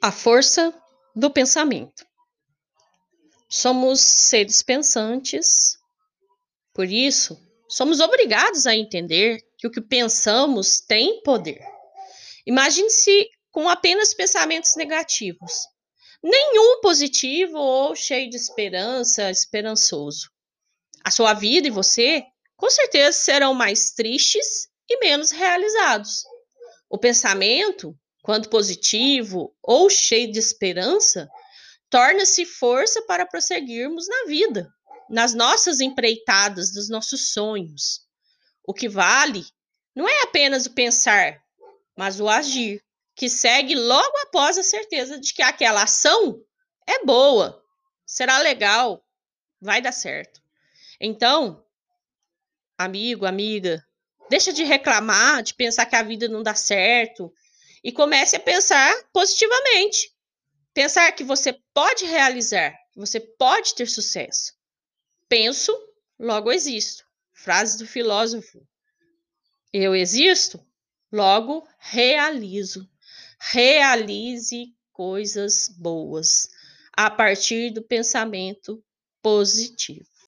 A força do pensamento. Somos seres pensantes, por isso, somos obrigados a entender que o que pensamos tem poder. Imagine-se com apenas pensamentos negativos, nenhum positivo ou cheio de esperança, esperançoso. A sua vida e você, com certeza, serão mais tristes e menos realizados. O pensamento quando positivo ou cheio de esperança, torna-se força para prosseguirmos na vida, nas nossas empreitadas, dos nossos sonhos. O que vale não é apenas o pensar, mas o agir, que segue logo após a certeza de que aquela ação é boa, será legal, vai dar certo. Então, amigo, amiga, deixa de reclamar, de pensar que a vida não dá certo, e comece a pensar positivamente. Pensar que você pode realizar, que você pode ter sucesso. Penso, logo existo. Frase do filósofo. Eu existo, logo realizo. Realize coisas boas a partir do pensamento positivo.